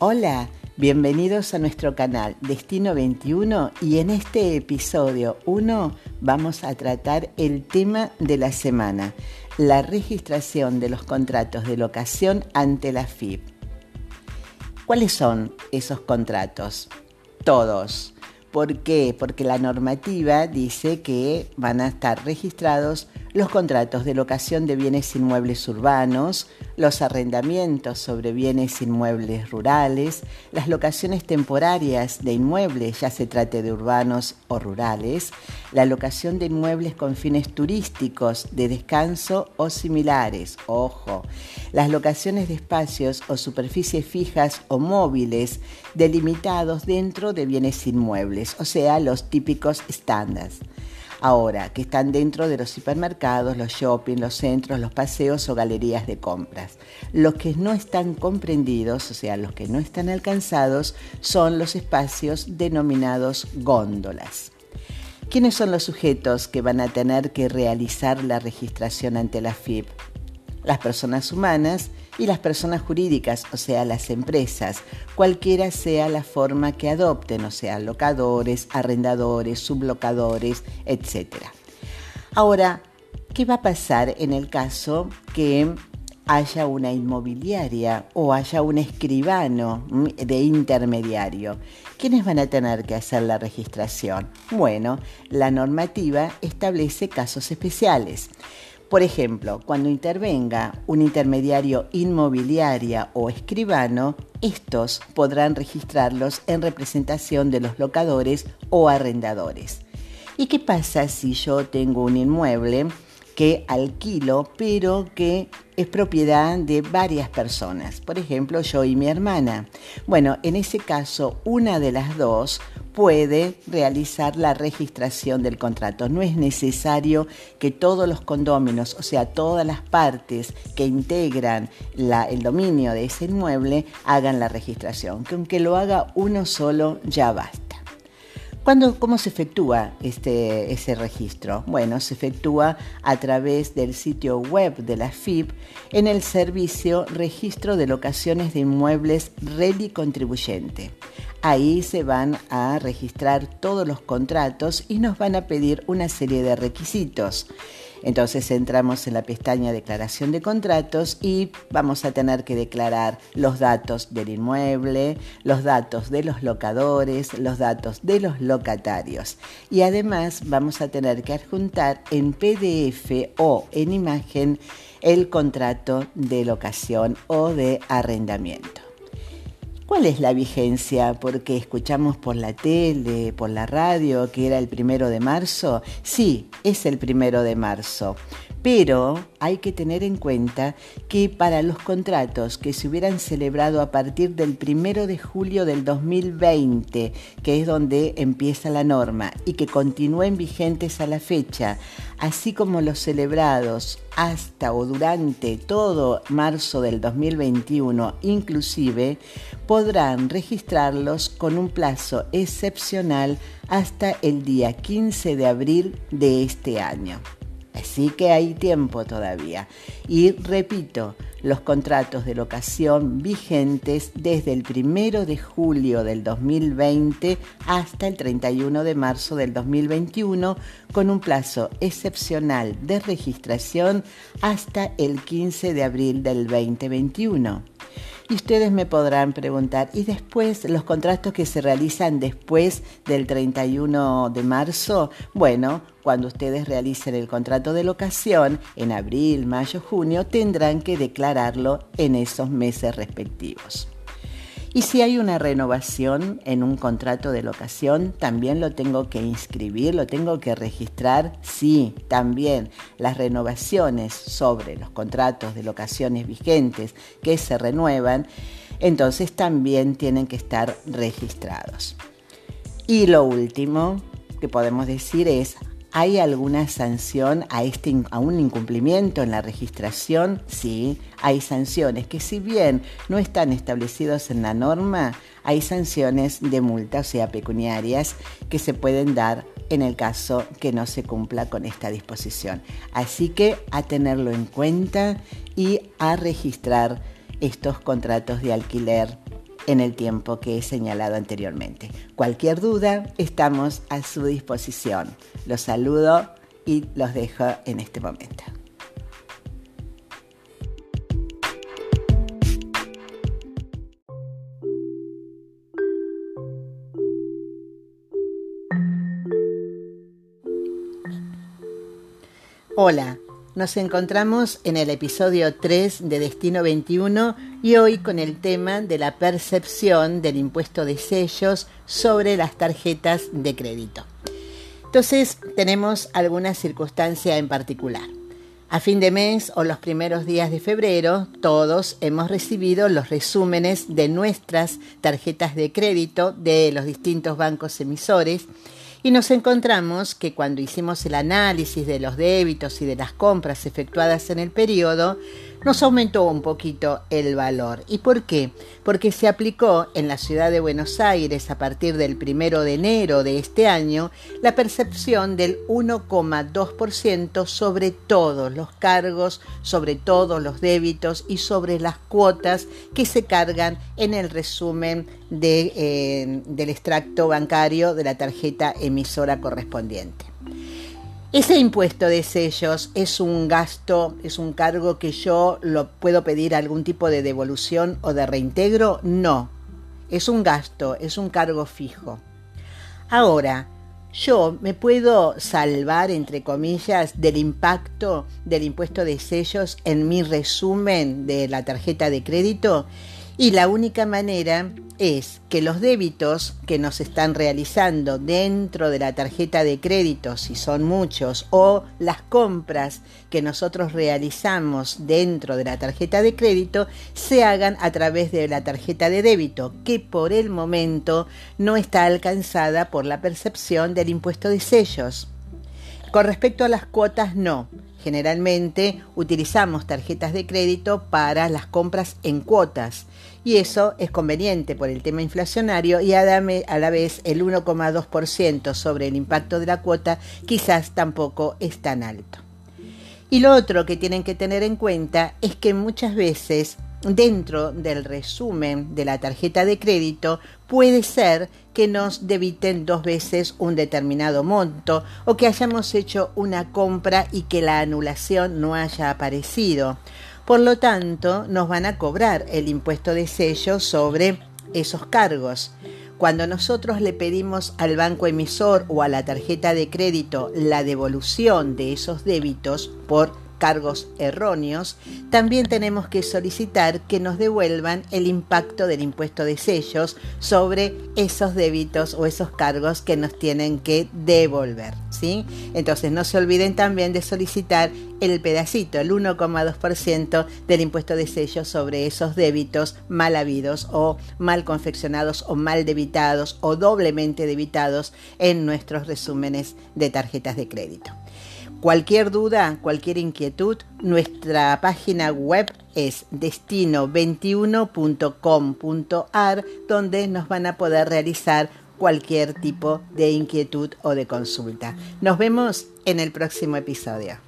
Hola, bienvenidos a nuestro canal Destino 21 y en este episodio 1 vamos a tratar el tema de la semana, la registración de los contratos de locación ante la FIP. ¿Cuáles son esos contratos? Todos. ¿Por qué? Porque la normativa dice que van a estar registrados los contratos de locación de bienes inmuebles urbanos, los arrendamientos sobre bienes inmuebles rurales, las locaciones temporarias de inmuebles, ya se trate de urbanos o rurales, la locación de inmuebles con fines turísticos, de descanso o similares, ojo, las locaciones de espacios o superficies fijas o móviles delimitados dentro de bienes inmuebles, o sea, los típicos estándares ahora, que están dentro de los hipermercados, los shopping, los centros, los paseos o galerías de compras. Los que no están comprendidos, o sea, los que no están alcanzados, son los espacios denominados góndolas. ¿Quiénes son los sujetos que van a tener que realizar la registración ante la FIP? Las personas humanas y las personas jurídicas, o sea, las empresas, cualquiera sea la forma que adopten, o sea, locadores, arrendadores, sublocadores, etc. Ahora, ¿qué va a pasar en el caso que haya una inmobiliaria o haya un escribano de intermediario. ¿Quiénes van a tener que hacer la registración? Bueno, la normativa establece casos especiales. Por ejemplo, cuando intervenga un intermediario inmobiliaria o escribano, estos podrán registrarlos en representación de los locadores o arrendadores. ¿Y qué pasa si yo tengo un inmueble que alquilo, pero que es propiedad de varias personas? Por ejemplo, yo y mi hermana. Bueno, en ese caso, una de las dos puede realizar la registración del contrato. No es necesario que todos los condóminos, o sea, todas las partes que integran el dominio de ese inmueble, hagan la registración. Que aunque lo haga uno solo, ya basta. ¿Cómo se efectúa este, ese registro? Bueno, se efectúa a través del sitio web de la FIP en el servicio Registro de Locaciones de Inmuebles Reli Contribuyente. Ahí se van a registrar todos los contratos y nos van a pedir una serie de requisitos. Entonces entramos en la pestaña Declaración de contratos y vamos a tener que declarar los datos del inmueble, los datos de los locadores, los datos de los locatarios. Y además vamos a tener que adjuntar en PDF o en imagen el contrato de locación o de arrendamiento. ¿Cuál es la vigencia? Porque escuchamos por la tele, por la radio, que era el primero de marzo. Sí, es el primero de marzo. Pero hay que tener en cuenta que para los contratos que se hubieran celebrado a partir del primero de julio del 2020, que es donde empieza la norma, y que continúen vigentes a la fecha, así como los celebrados hasta o durante todo marzo del 2021 inclusive, podrán registrarlos con un plazo excepcional hasta el día 15 de abril de este año. Así que hay tiempo todavía. Y repito, los contratos de locación vigentes desde el 1 de julio del 2020 hasta el 31 de marzo del 2021 con un plazo excepcional de registración hasta el 15 de abril del 2021. Y ustedes me podrán preguntar, ¿y después los contratos que se realizan después del 31 de marzo? Bueno, cuando ustedes realicen el contrato de locación en abril, mayo, junio, tendrán que declararlo en esos meses respectivos. Y si hay una renovación en un contrato de locación, también lo tengo que inscribir, lo tengo que registrar. Sí, también las renovaciones sobre los contratos de locaciones vigentes que se renuevan, entonces también tienen que estar registrados. Y lo último que podemos decir es ¿Hay alguna sanción a, este, a un incumplimiento en la registración? Sí, hay sanciones que si bien no están establecidos en la norma, hay sanciones de multa, o sea, pecuniarias, que se pueden dar en el caso que no se cumpla con esta disposición. Así que a tenerlo en cuenta y a registrar estos contratos de alquiler en el tiempo que he señalado anteriormente. Cualquier duda, estamos a su disposición. Los saludo y los dejo en este momento. Hola, nos encontramos en el episodio 3 de Destino 21 y hoy con el tema de la percepción del impuesto de sellos sobre las tarjetas de crédito. Entonces tenemos alguna circunstancia en particular. A fin de mes o los primeros días de febrero, todos hemos recibido los resúmenes de nuestras tarjetas de crédito de los distintos bancos emisores y nos encontramos que cuando hicimos el análisis de los débitos y de las compras efectuadas en el periodo, nos aumentó un poquito el valor. ¿Y por qué? Porque se aplicó en la ciudad de Buenos Aires a partir del primero de enero de este año la percepción del 1,2% sobre todos los cargos, sobre todos los débitos y sobre las cuotas que se cargan en el resumen eh, del extracto bancario de la tarjeta emisora correspondiente. Ese impuesto de sellos es un gasto, es un cargo que yo lo puedo pedir algún tipo de devolución o de reintegro? No, es un gasto, es un cargo fijo. Ahora, yo me puedo salvar, entre comillas, del impacto del impuesto de sellos en mi resumen de la tarjeta de crédito y la única manera es que los débitos que nos están realizando dentro de la tarjeta de crédito, si son muchos, o las compras que nosotros realizamos dentro de la tarjeta de crédito, se hagan a través de la tarjeta de débito, que por el momento no está alcanzada por la percepción del impuesto de sellos. Con respecto a las cuotas, no. Generalmente utilizamos tarjetas de crédito para las compras en cuotas y eso es conveniente por el tema inflacionario y a la vez el 1,2% sobre el impacto de la cuota quizás tampoco es tan alto. Y lo otro que tienen que tener en cuenta es que muchas veces dentro del resumen de la tarjeta de crédito puede ser que nos debiten dos veces un determinado monto o que hayamos hecho una compra y que la anulación no haya aparecido por lo tanto, nos van a cobrar el impuesto de sello sobre esos cargos. Cuando nosotros le pedimos al banco emisor o a la tarjeta de crédito la devolución de esos débitos por cargos erróneos, también tenemos que solicitar que nos devuelvan el impacto del impuesto de sellos sobre esos débitos o esos cargos que nos tienen que devolver. ¿sí? Entonces no se olviden también de solicitar el pedacito, el 1,2% del impuesto de sellos sobre esos débitos mal habidos o mal confeccionados o mal debitados o doblemente debitados en nuestros resúmenes de tarjetas de crédito. Cualquier duda, cualquier inquietud, nuestra página web es destino21.com.ar donde nos van a poder realizar cualquier tipo de inquietud o de consulta. Nos vemos en el próximo episodio.